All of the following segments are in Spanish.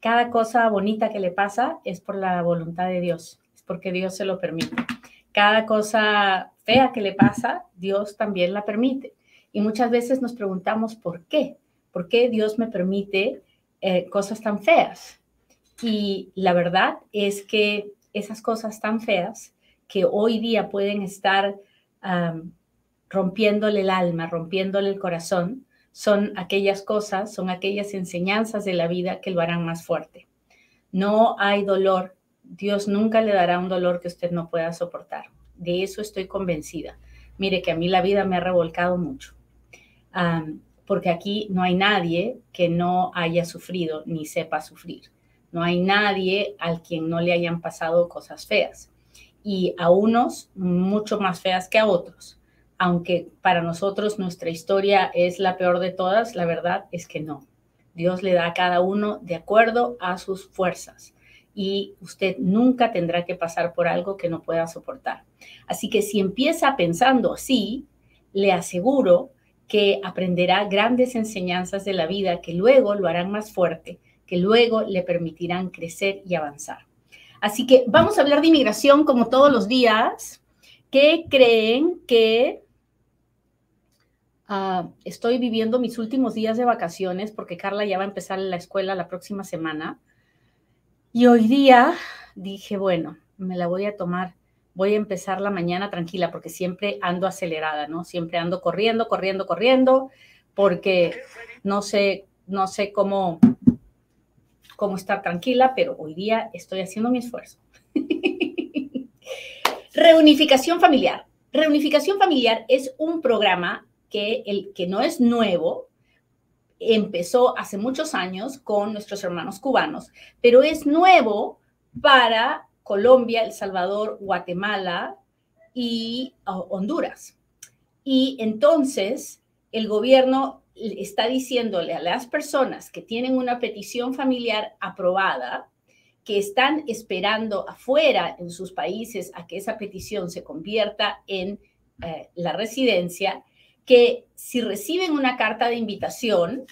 cada cosa bonita que le pasa es por la voluntad de Dios, es porque Dios se lo permite. Cada cosa fea que le pasa, Dios también la permite. Y muchas veces nos preguntamos por qué, por qué Dios me permite eh, cosas tan feas. Y la verdad es que esas cosas tan feas que hoy día pueden estar rompiéndole el alma, rompiéndole el corazón, son aquellas cosas, son aquellas enseñanzas de la vida que lo harán más fuerte. No hay dolor. Dios nunca le dará un dolor que usted no pueda soportar. De eso estoy convencida. Mire que a mí la vida me ha revolcado mucho. porque aquí no hay nadie que no haya sufrido ni sepa sufrir. No hay nadie al quien no le hayan pasado cosas feas. Y a unos mucho más feas que a otros aunque para nosotros nuestra historia es la peor de todas, la verdad es que no. Dios le da a cada uno de acuerdo a sus fuerzas y usted nunca tendrá que pasar por algo que no pueda soportar. Así que si empieza pensando así, le aseguro que aprenderá grandes enseñanzas de la vida que luego lo harán más fuerte, que luego le permitirán crecer y avanzar. Así que vamos a hablar de inmigración como todos los días. ¿Qué creen que Ah, estoy viviendo mis últimos días de vacaciones porque Carla ya va a empezar la escuela la próxima semana. Y hoy día dije, bueno, me la voy a tomar, voy a empezar la mañana tranquila porque siempre ando acelerada, ¿no? Siempre ando corriendo, corriendo, corriendo, porque no sé, no sé cómo, cómo estar tranquila, pero hoy día estoy haciendo mi esfuerzo. Reunificación familiar. Reunificación familiar es un programa que, el, que no es nuevo, empezó hace muchos años con nuestros hermanos cubanos, pero es nuevo para Colombia, El Salvador, Guatemala y Honduras. Y entonces el gobierno está diciéndole a las personas que tienen una petición familiar aprobada, que están esperando afuera en sus países a que esa petición se convierta en eh, la residencia, que si reciben una carta de invitación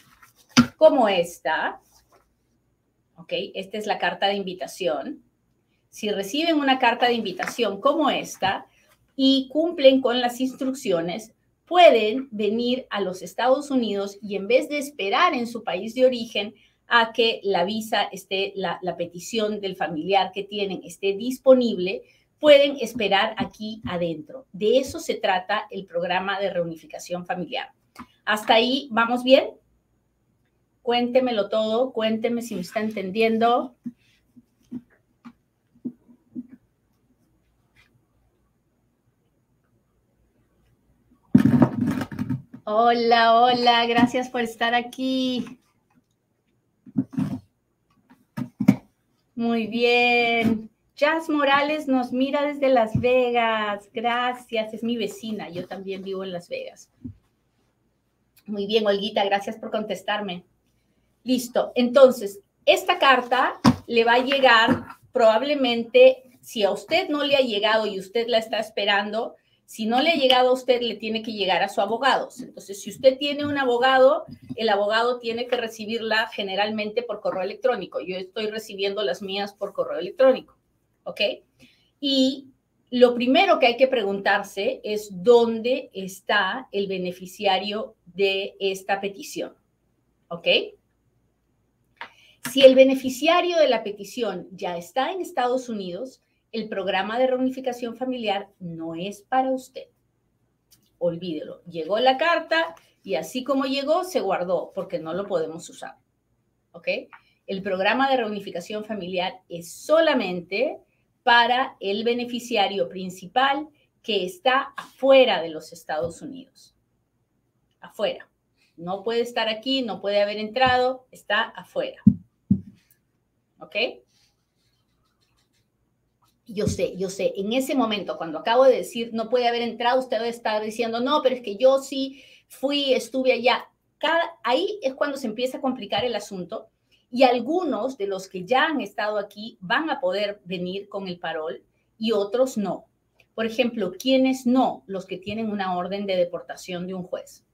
como esta, ¿ok? Esta es la carta de invitación. Si reciben una carta de invitación como esta y cumplen con las instrucciones, pueden venir a los Estados Unidos y en vez de esperar en su país de origen a que la visa esté, la, la petición del familiar que tienen esté disponible, pueden esperar aquí adentro. De eso se trata el programa de reunificación familiar. ¿Hasta ahí vamos bien? Cuéntemelo todo, cuénteme si me está entendiendo. Hola, hola, gracias por estar aquí. Muy bien. Jazz Morales nos mira desde Las Vegas. Gracias, es mi vecina. Yo también vivo en Las Vegas. Muy bien, Olguita, gracias por contestarme. Listo. Entonces, esta carta le va a llegar probablemente, si a usted no le ha llegado y usted la está esperando, si no le ha llegado a usted, le tiene que llegar a su abogado. Entonces, si usted tiene un abogado, el abogado tiene que recibirla generalmente por correo electrónico. Yo estoy recibiendo las mías por correo electrónico. ¿Ok? Y lo primero que hay que preguntarse es dónde está el beneficiario de esta petición, ¿ok? Si el beneficiario de la petición ya está en Estados Unidos, el programa de reunificación familiar no es para usted. Olvídelo. Llegó la carta y así como llegó, se guardó porque no lo podemos usar. ¿Ok? El programa de reunificación familiar es solamente para el beneficiario principal que está afuera de los Estados Unidos. Afuera. No puede estar aquí, no puede haber entrado, está afuera. ¿Ok? Yo sé, yo sé, en ese momento, cuando acabo de decir no puede haber entrado, usted debe estar diciendo, no, pero es que yo sí fui, estuve allá. Ahí es cuando se empieza a complicar el asunto y algunos de los que ya han estado aquí van a poder venir con el parol y otros no. Por ejemplo, ¿quiénes no? Los que tienen una orden de deportación de un juez.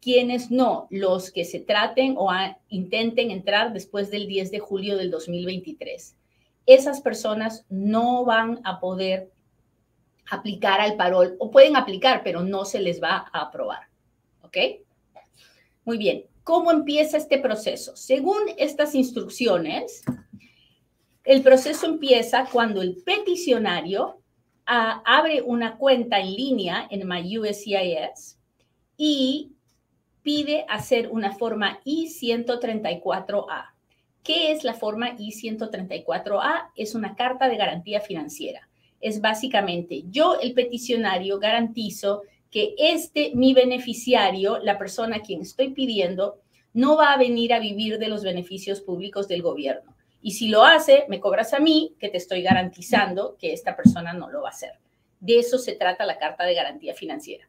¿Quiénes no? Los que se traten o intenten entrar después del 10 de julio del 2023. Esas personas no van a poder aplicar al parol o pueden aplicar, pero no se les va a aprobar. ¿Ok? Muy bien. ¿Cómo empieza este proceso? Según estas instrucciones, el proceso empieza cuando el peticionario abre una cuenta en línea en MyUSCIS y pide hacer una forma I-134A. ¿Qué es la forma I-134A? Es una carta de garantía financiera. Es básicamente yo, el peticionario, garantizo que este, mi beneficiario, la persona a quien estoy pidiendo, no va a venir a vivir de los beneficios públicos del gobierno y si lo hace, me cobras a mí, que te estoy garantizando que esta persona no lo va a hacer. De eso se trata la carta de garantía financiera.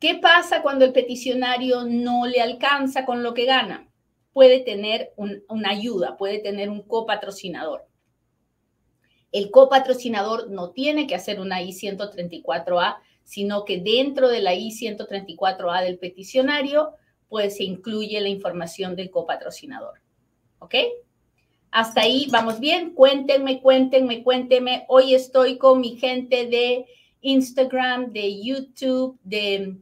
¿Qué pasa cuando el peticionario no le alcanza con lo que gana? Puede tener una ayuda, puede tener un copatrocinador. El copatrocinador no tiene que hacer una I-134A, sino que dentro de la I-134A del peticionario, pues se incluye la información del copatrocinador. ¿Ok? Hasta ahí vamos bien. Cuéntenme, cuéntenme, cuéntenme. Hoy estoy con mi gente de Instagram, de YouTube, de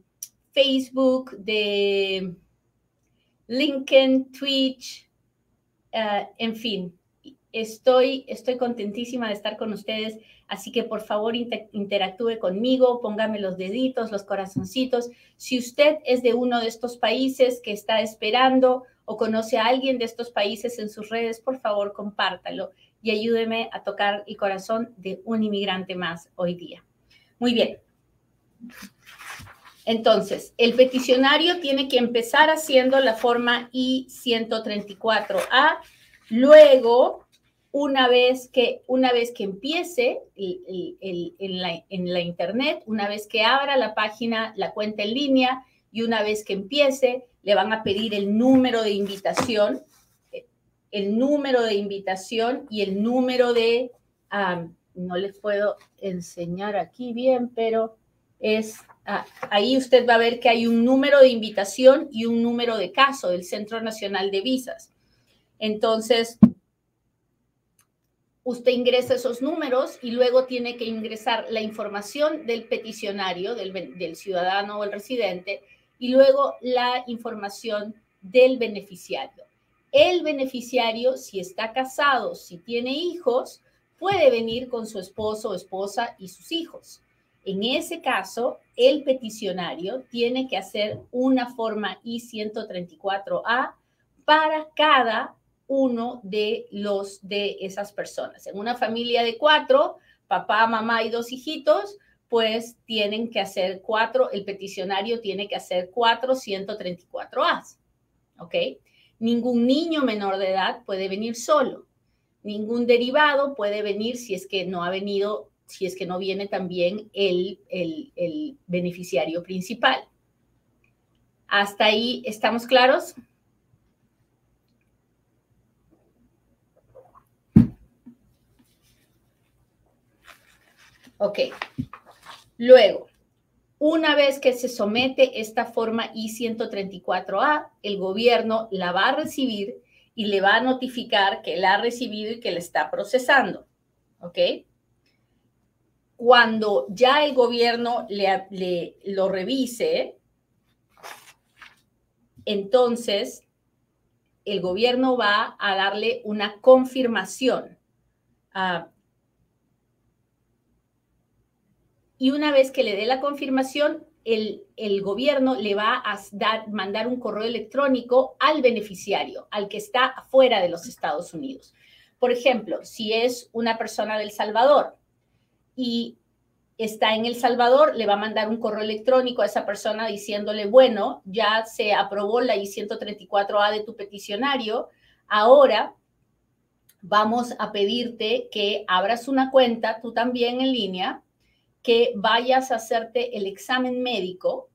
Facebook, de LinkedIn, Twitch, eh, en fin. Estoy, estoy contentísima de estar con ustedes, así que por favor interactúe conmigo, póngame los deditos, los corazoncitos. Si usted es de uno de estos países que está esperando o conoce a alguien de estos países en sus redes, por favor, compártalo y ayúdeme a tocar el corazón de un inmigrante más hoy día. Muy bien. Entonces, el peticionario tiene que empezar haciendo la forma I-134A. Luego, una vez que, una vez que empiece en, la, en la internet, una vez que abra la página, la cuenta en línea y una vez que empiece, le van a pedir el número de invitación, el número de invitación y el número de, no les puedo enseñar aquí bien, pero es, ah, ahí usted va a ver que hay un número de invitación y un número de caso del Centro Nacional de Visas. Entonces, usted ingresa esos números y luego tiene que ingresar la información del peticionario, del, ciudadano o el residente, y luego la información del beneficiario. El beneficiario, si está casado, si tiene hijos, puede venir con su esposo o esposa y sus hijos. En ese caso, el peticionario tiene que hacer una forma I-134A para cada uno de los de esas personas. En una familia de cuatro, papá, mamá y dos hijitos, pues tienen que hacer cuatro, el peticionario tiene que hacer cuatro 134 A. ¿Ok? Ningún niño menor de edad puede venir solo. Ningún derivado puede venir si es que no ha venido, si es que no viene también el, el, el beneficiario principal. ¿Hasta ahí estamos claros? Ok. Luego, una vez que se somete esta forma I-134A, el gobierno la va a recibir y le va a notificar que la ha recibido y que la está procesando. ¿Ok? Cuando ya el gobierno le, lo revise, entonces el gobierno va a darle una confirmación. a y una vez que le dé la confirmación, el, el, gobierno le va a dar, mandar un correo electrónico al beneficiario, al que está afuera de los Estados Unidos. Por ejemplo, si es una persona del Salvador y está en El Salvador, le va a mandar un correo electrónico a esa persona diciéndole, bueno, ya se aprobó la I-134A de tu peticionario, ahora vamos a pedirte que abras una cuenta, tú también en línea, que vayas a hacerte el examen médico.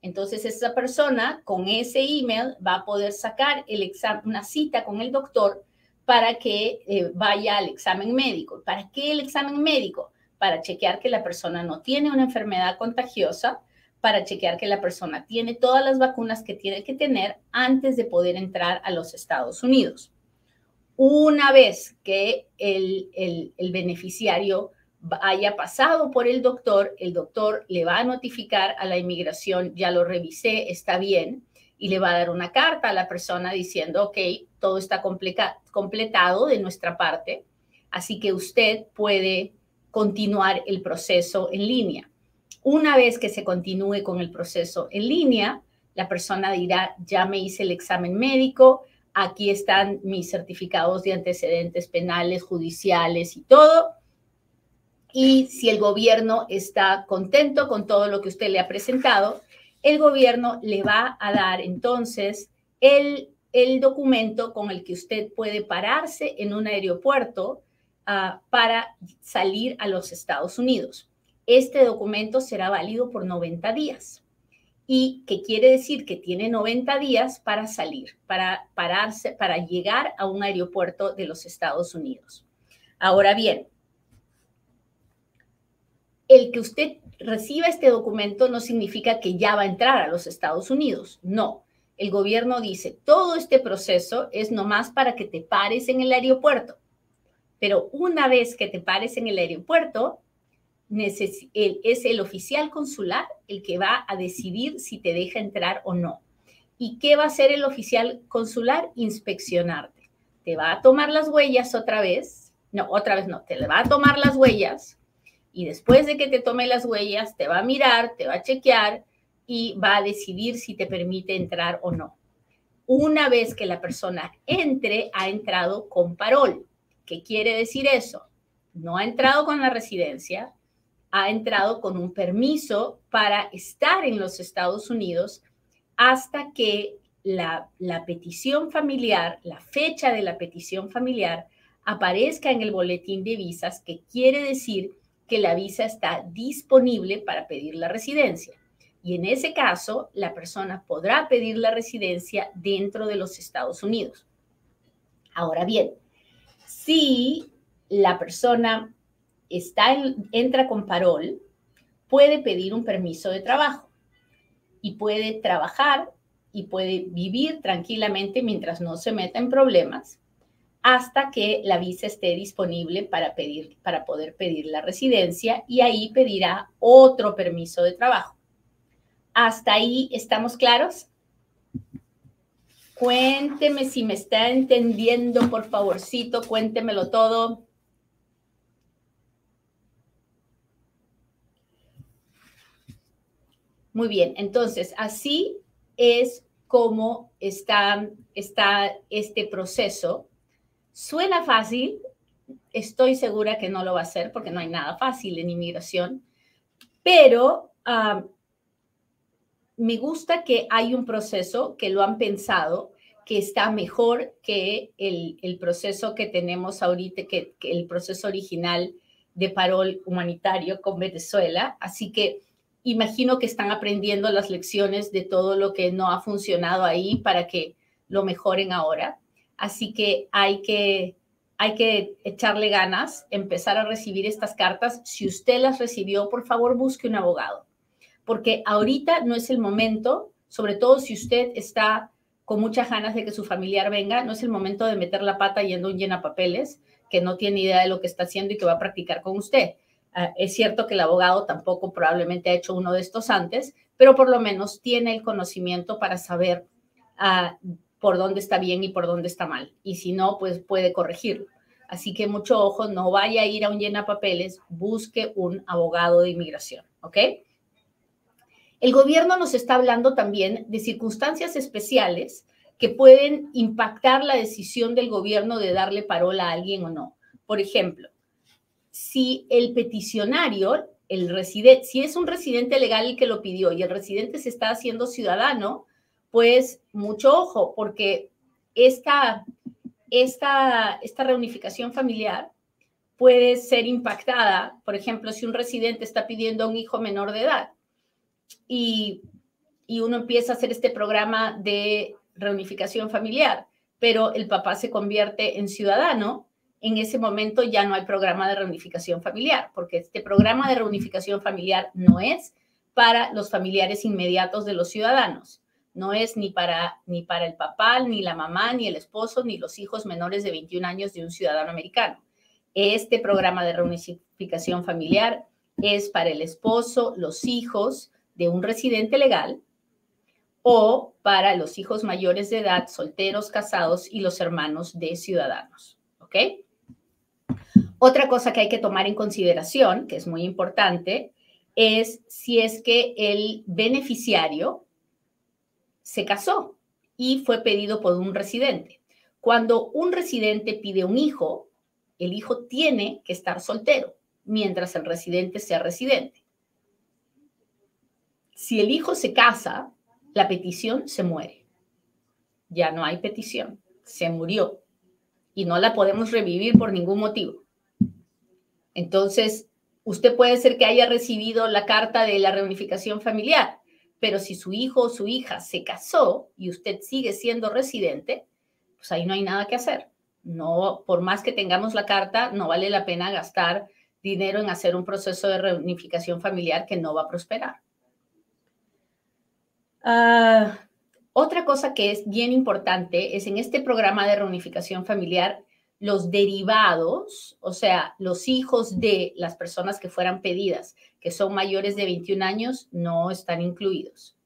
Entonces, esa persona con ese email va a poder sacar el examen, una cita con el doctor para que eh, vaya al examen médico. ¿Para qué el examen médico? Para chequear que la persona no tiene una enfermedad contagiosa, para chequear que la persona tiene todas las vacunas que tiene que tener antes de poder entrar a los Estados Unidos. Una vez que el, el beneficiario haya pasado por el doctor, el doctor le va a notificar a la inmigración, ya lo revisé, está bien, y le va a dar una carta a la persona diciendo, ok, todo está completado de nuestra parte, así que usted puede continuar el proceso en línea. Una vez que se continúe con el proceso en línea, la persona dirá, ya me hice el examen médico, aquí están mis certificados de antecedentes penales, judiciales y todo. Y si el gobierno está contento con todo lo que usted le ha presentado, el gobierno le va a dar entonces el, el documento con el que usted puede pararse en un aeropuerto uh, para salir a los Estados Unidos. Este documento será válido por 90 días. ¿Y qué quiere decir? Que tiene 90 días para salir, para pararse, para llegar a un aeropuerto de los Estados Unidos. Ahora bien, el que usted reciba este documento no significa que ya va a entrar a los Estados Unidos. No. El gobierno dice, todo este proceso es nomás para que te pares en el aeropuerto. Pero una vez que te pares en el aeropuerto, es el oficial consular el que va a decidir si te deja entrar o no. ¿Y qué va a hacer el oficial consular? Inspeccionarte. Te va a tomar las huellas otra vez. No, otra vez no. Te va a tomar las huellas y después de que te tome las huellas, te va a mirar, te va a chequear y va a decidir si te permite entrar o no. Una vez que la persona entre, ha entrado con parol. ¿Qué quiere decir eso? No ha entrado con la residencia, ha entrado con un permiso para estar en los Estados Unidos hasta que la, la, petición familiar, la fecha de la petición familiar, aparezca en el boletín de visas, que quiere decir que la visa está disponible para pedir la residencia. Y en ese caso, la persona podrá pedir la residencia dentro de los Estados Unidos. Ahora bien, si la persona está entra con parol, puede pedir un permiso de trabajo y puede trabajar y puede vivir tranquilamente mientras no se meta en problemas hasta que la visa esté disponible para pedir para poder pedir la residencia y ahí pedirá otro permiso de trabajo. ¿Hasta ahí estamos claros? Cuénteme si me está entendiendo, por favorcito, cuéntemelo todo. Muy bien, entonces así es como está, está este proceso. Suena fácil, estoy segura que no lo va a ser porque no hay nada fácil en inmigración, pero me gusta que hay un proceso que lo han pensado, que está mejor que el, el proceso que tenemos ahorita, que el proceso original de parol humanitario con Venezuela. Así que imagino que están aprendiendo las lecciones de todo lo que no ha funcionado ahí para que lo mejoren ahora. Así que hay que, hay que echarle ganas, empezar a recibir estas cartas. Si usted las recibió, por favor, busque un abogado, porque ahorita no es el momento, sobre todo si usted está con muchas ganas de que su familiar venga, no es el momento de meter la pata yendo un llena papeles que no tiene idea de lo que está haciendo y que va a practicar con usted Ah, es cierto que el abogado tampoco probablemente ha hecho uno de estos antes, pero por lo menos tiene el conocimiento para saber ah, por dónde está bien y por dónde está mal. Y si no, pues puede corregirlo. Así que mucho ojo, no vaya a ir a un llena papeles, busque un abogado de inmigración, ¿ok? El gobierno nos está hablando también de circunstancias especiales que pueden impactar la decisión del gobierno de darle parola a alguien o no. Por ejemplo, si el peticionario, el residente, si es un residente legal el que lo pidió y el residente se está haciendo ciudadano, pues mucho ojo, porque esta, esta, esta reunificación familiar puede ser impactada, por ejemplo, si un residente está pidiendo a un hijo menor de edad y, y uno empieza a hacer este programa de reunificación familiar, pero el papá se convierte en ciudadano, en ese momento ya no hay programa de reunificación familiar, porque este programa de reunificación familiar no es para los familiares inmediatos de los ciudadanos. No es ni para, ni para el papá, ni la mamá, ni el esposo, ni los hijos menores de 21 años de un ciudadano americano. Este programa de reunificación familiar es para el esposo, los hijos de un residente legal o para los hijos mayores de edad, solteros, casados y los hermanos de ciudadanos. ¿Ok? Otra cosa que hay que tomar en consideración, que es muy importante, es si es que el beneficiario se casó y fue pedido por un residente. Cuando un residente pide un hijo, el hijo tiene que estar soltero mientras el residente sea residente. Si el hijo se casa, la petición se muere. Ya no hay petición, se murió y no la podemos revivir por ningún motivo. Entonces, usted puede ser que haya recibido la carta de la reunificación familiar, pero si su hijo o su hija se casó y usted sigue siendo residente, pues ahí no hay nada que hacer. No, por más que tengamos la carta, no vale la pena gastar dinero en hacer un proceso de reunificación familiar que no va a prosperar. Ah, otra cosa que es bien importante es en este programa de reunificación familiar, los derivados, o sea, los hijos de las personas que fueran pedidas, que son mayores de 21 años, no están incluidos.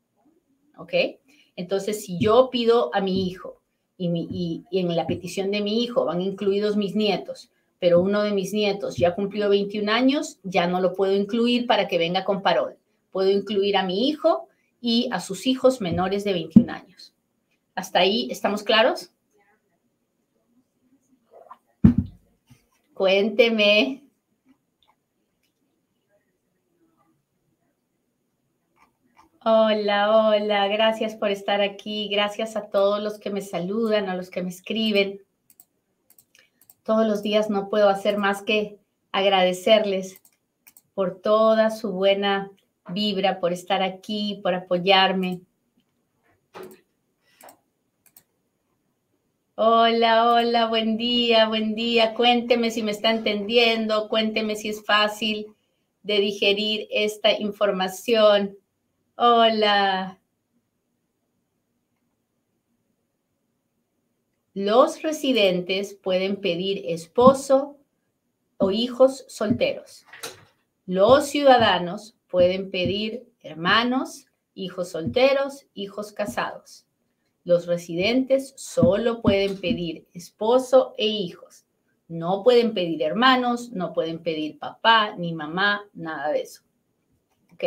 ¿Ok? Entonces, si yo pido a mi hijo y, en la petición de mi hijo van incluidos mis nietos, pero uno de mis nietos ya cumplió 21 años, ya no lo puedo incluir para que venga con parol. Puedo incluir a mi hijo y a sus hijos menores de 21 años. ¿Hasta ahí estamos claros? Cuénteme. Hola, hola, gracias por estar aquí, gracias a todos los que me saludan, a los que me escriben. Todos los días no puedo hacer más que agradecerles por toda su buena vibra, por estar aquí, por apoyarme. Hola, hola, buen día, buen día. Cuénteme si me está entendiendo, cuénteme si es fácil de digerir esta información. Hola. Los residentes pueden pedir esposo o hijos solteros. Los ciudadanos pueden pedir hermanos, hijos solteros, hijos casados. Los residentes solo pueden pedir esposo e hijos. No pueden pedir hermanos, no pueden pedir papá ni mamá, nada de eso. ¿Ok?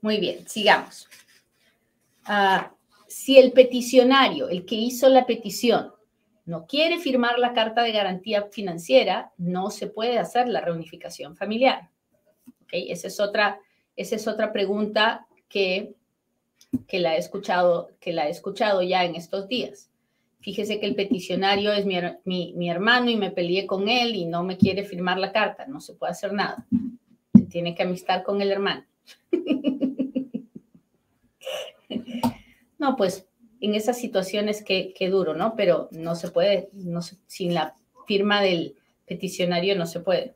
Muy bien, sigamos. Ah, si el peticionario, el que hizo la petición, no quiere firmar la carta de garantía financiera, no se puede hacer la reunificación familiar. ¿Ok? Esa es otra, esa es otra pregunta que que la he escuchado, que la he escuchado ya en estos días. Fíjese que el peticionario es mi, hermano y me peleé con él y no me quiere firmar la carta. No se puede hacer nada. Se tiene que amistar con el hermano. no, pues en esas situaciones que, duro, ¿no? Pero no se puede, no sin la firma del peticionario no se puede.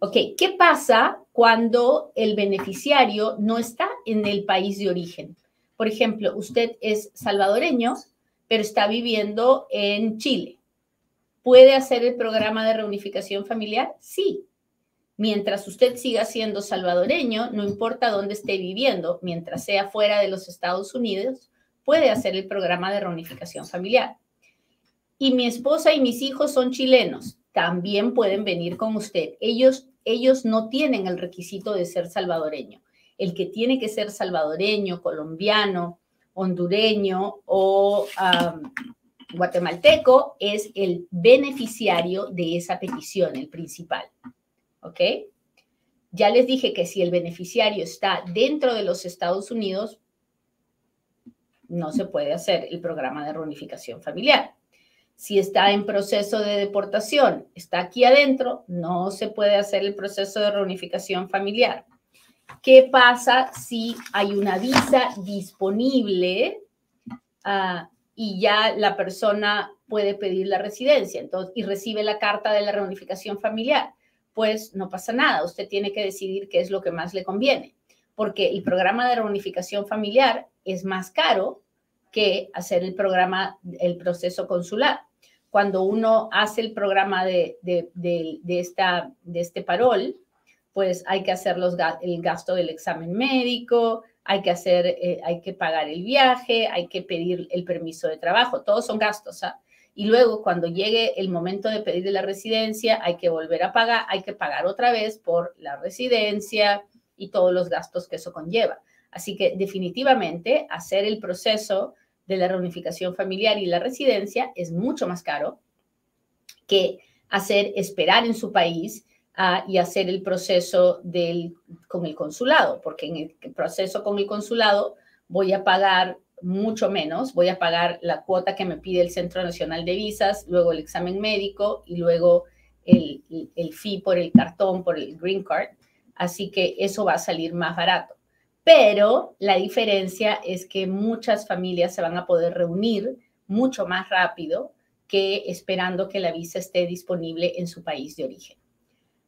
Ok, ¿qué pasa cuando el beneficiario no está en el país de origen? Por ejemplo, usted es salvadoreño, pero está viviendo en Chile. ¿Puede hacer el programa de reunificación familiar? Sí. Mientras usted siga siendo salvadoreño, no importa dónde esté viviendo, mientras sea fuera de los Estados Unidos, puede hacer el programa de reunificación familiar. Y mi esposa y mis hijos son chilenos, también pueden venir con usted. Ellos ellos no tienen el requisito de ser salvadoreño. El que tiene que ser salvadoreño, colombiano, hondureño o guatemalteco es el beneficiario de esa petición, el principal. ¿Ok? Ya les dije que si el beneficiario está dentro de los Estados Unidos, no se puede hacer el programa de reunificación familiar. Si está en proceso de deportación, está aquí adentro, no se puede hacer el proceso de reunificación familiar. ¿Qué pasa si hay una visa disponible ah, y ya la persona puede pedir la residencia y recibe la carta de la reunificación familiar? Pues no pasa nada, usted tiene que decidir qué es lo que más le conviene, porque el programa de reunificación familiar es más caro que hacer el programa, el proceso consular cuando uno hace el programa de, esta, de este parol, pues hay que hacer los, el gasto del examen médico, hay que hacer, eh, hay que pagar el viaje, hay que pedir el permiso de trabajo, todos son gastos. ¿ah? Y luego cuando llegue el momento de pedir la residencia, hay que volver a pagar, hay que pagar otra vez por la residencia y todos los gastos que eso conlleva. Así que definitivamente hacer el proceso de la reunificación familiar y la residencia es mucho más caro que hacer esperar en su país ah, y hacer el proceso con el consulado, porque en el proceso con el consulado voy a pagar mucho menos, voy a pagar la cuota que me pide el Centro Nacional de Visas, luego el examen médico y luego el, el fee por el cartón, por el green card. Así que eso va a salir más barato pero la diferencia es que muchas familias se van a poder reunir mucho más rápido que esperando que la visa esté disponible en su país de origen.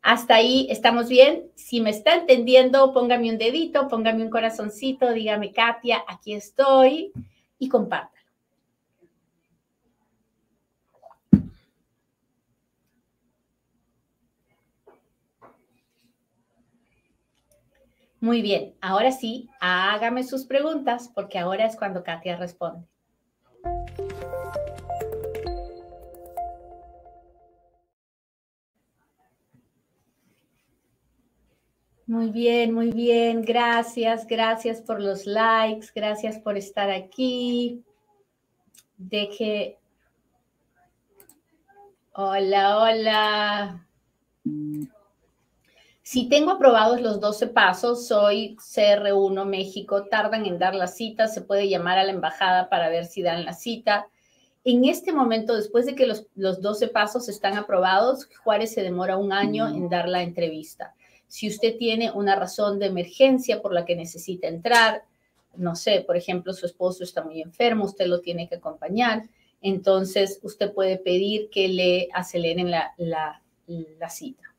Hasta ahí estamos bien. Si me está entendiendo, póngame un dedito, póngame un corazoncito, dígame, Katia, aquí estoy y compártalo. Muy bien, ahora sí, hágame sus preguntas porque ahora es cuando Katia responde. Muy bien, muy bien. Gracias, gracias por los likes, gracias por estar aquí. Deje. Hola, hola. Si tengo aprobados los 12 pasos, soy CR1 México, tardan en dar la cita, se puede llamar a la embajada para ver si dan la cita. En este momento, después de que los, los 12 pasos están aprobados, Juárez se demora un año en dar la entrevista. Si usted tiene una razón de emergencia por la que necesita entrar, no sé, por ejemplo, su esposo está muy enfermo, usted lo tiene que acompañar, entonces usted puede pedir que le aceleren la, la, la cita.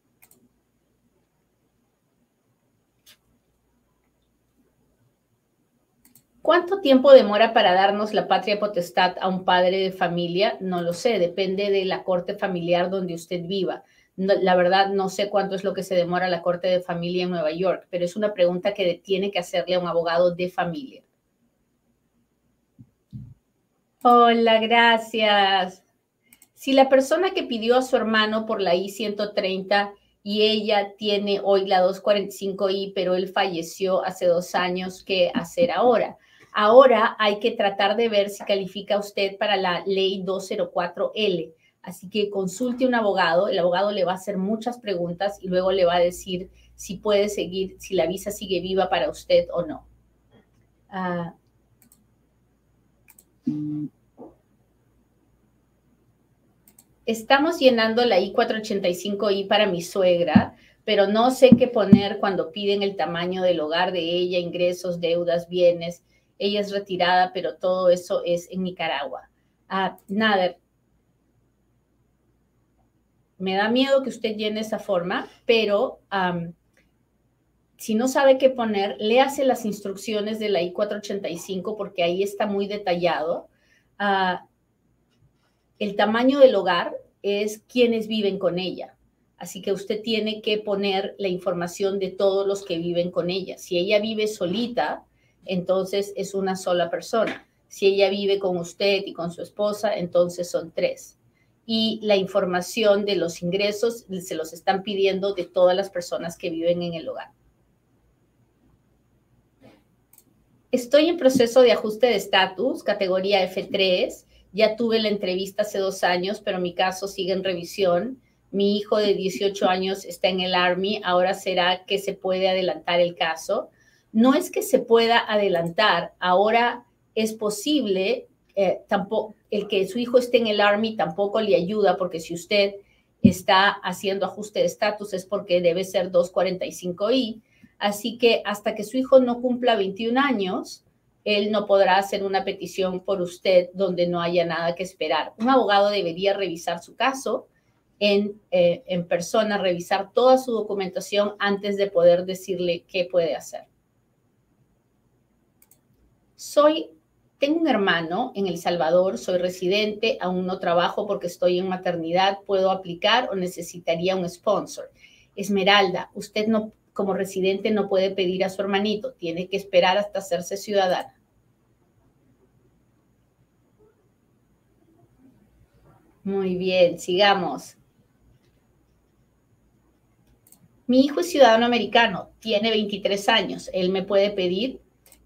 ¿Cuánto tiempo demora para darnos la patria potestad a un padre de familia? No lo sé, depende de la corte familiar donde usted viva. la verdad, no sé cuánto es lo que se demora la corte de familia en Nueva York, pero es una pregunta que tiene que hacerle a un abogado de familia. Hola, gracias. Si la persona que pidió a su hermano por la I-130 y ella tiene hoy la 245I, pero él falleció hace dos años, ¿qué hacer ahora? Ahora hay que tratar de ver si califica usted para la ley 204L. Así que consulte un abogado, el abogado le va a hacer muchas preguntas y luego le va a decir si puede seguir, si la visa sigue viva para usted o no. Ah. estamos llenando la I-485I para mi suegra, pero no sé qué poner cuando piden el tamaño del hogar de ella, ingresos, deudas, bienes ella es retirada, pero todo eso es en Nicaragua. Ah, nada, me da miedo que usted llene esa forma, pero si no sabe qué poner, léase las instrucciones de la I-485 porque ahí está muy detallado. Ah, el tamaño del hogar es quienes viven con ella. Así que usted tiene que poner la información de todos los que viven con ella. Si ella vive solita, entonces es una sola persona. Si ella vive con usted y con su esposa, entonces son tres. Y la información de los ingresos se los están pidiendo de todas las personas que viven en el hogar. Estoy en proceso de ajuste de estatus, categoría F3. Ya tuve la entrevista hace dos años, pero mi caso sigue en revisión. Mi hijo de 18 años está en el Army. Ahora será que se puede adelantar el caso no es que se pueda adelantar, ahora es posible, eh, tampoco, el que su hijo esté en el Army tampoco le ayuda porque si usted está haciendo ajuste de estatus es porque debe ser 245I. Así que hasta que su hijo no cumpla 21 años, él no podrá hacer una petición por usted donde no haya nada que esperar. Un abogado debería revisar su caso en, eh, en persona, revisar toda su documentación antes de poder decirle qué puede hacer. Soy, tengo un hermano en El Salvador, soy residente, aún no trabajo porque estoy en maternidad, ¿puedo aplicar o necesitaría un sponsor? Esmeralda, usted no, como residente no puede pedir a su hermanito, tiene que esperar hasta hacerse ciudadana. Muy bien, sigamos. Mi hijo es ciudadano americano, tiene 23 años. Él me puede pedir,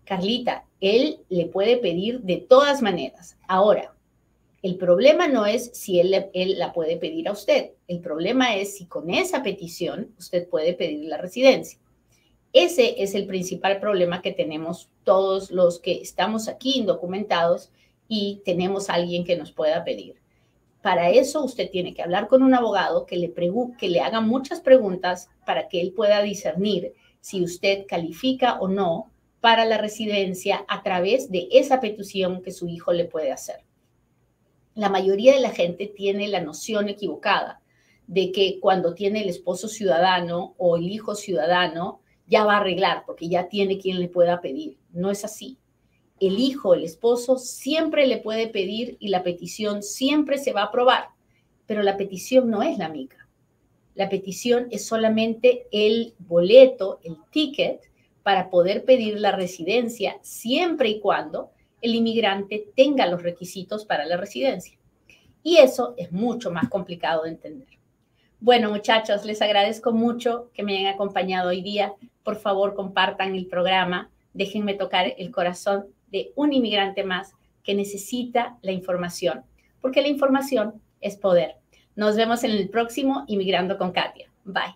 Carlita, él le puede pedir de todas maneras. Ahora, el problema no es si él, él, la puede pedir a usted. El problema es si con esa petición usted puede pedir la residencia. Ese es el principal problema que tenemos todos los que estamos aquí indocumentados y tenemos a alguien que nos pueda pedir. Para eso usted tiene que hablar con un abogado que le, que le haga muchas preguntas para que él pueda discernir si usted califica o no para la residencia a través de esa petición que su hijo le puede hacer. La mayoría de la gente tiene la noción equivocada de que cuando tiene el esposo ciudadano o el hijo ciudadano, ya va a arreglar porque ya tiene quien le pueda pedir. No es así el hijo, el esposo, siempre le puede pedir y la petición siempre se va a aprobar, pero la petición no es la mica. La petición es solamente el boleto, el ticket, para poder pedir la residencia siempre y cuando el inmigrante tenga los requisitos para la residencia. Y eso es mucho más complicado de entender. Bueno, muchachos, les agradezco mucho que me hayan acompañado hoy día. Por favor, compartan el programa. Déjenme tocar el corazón de un inmigrante más que necesita la información, porque la información es poder. Nos vemos en el próximo Inmigrando con Katia. Bye.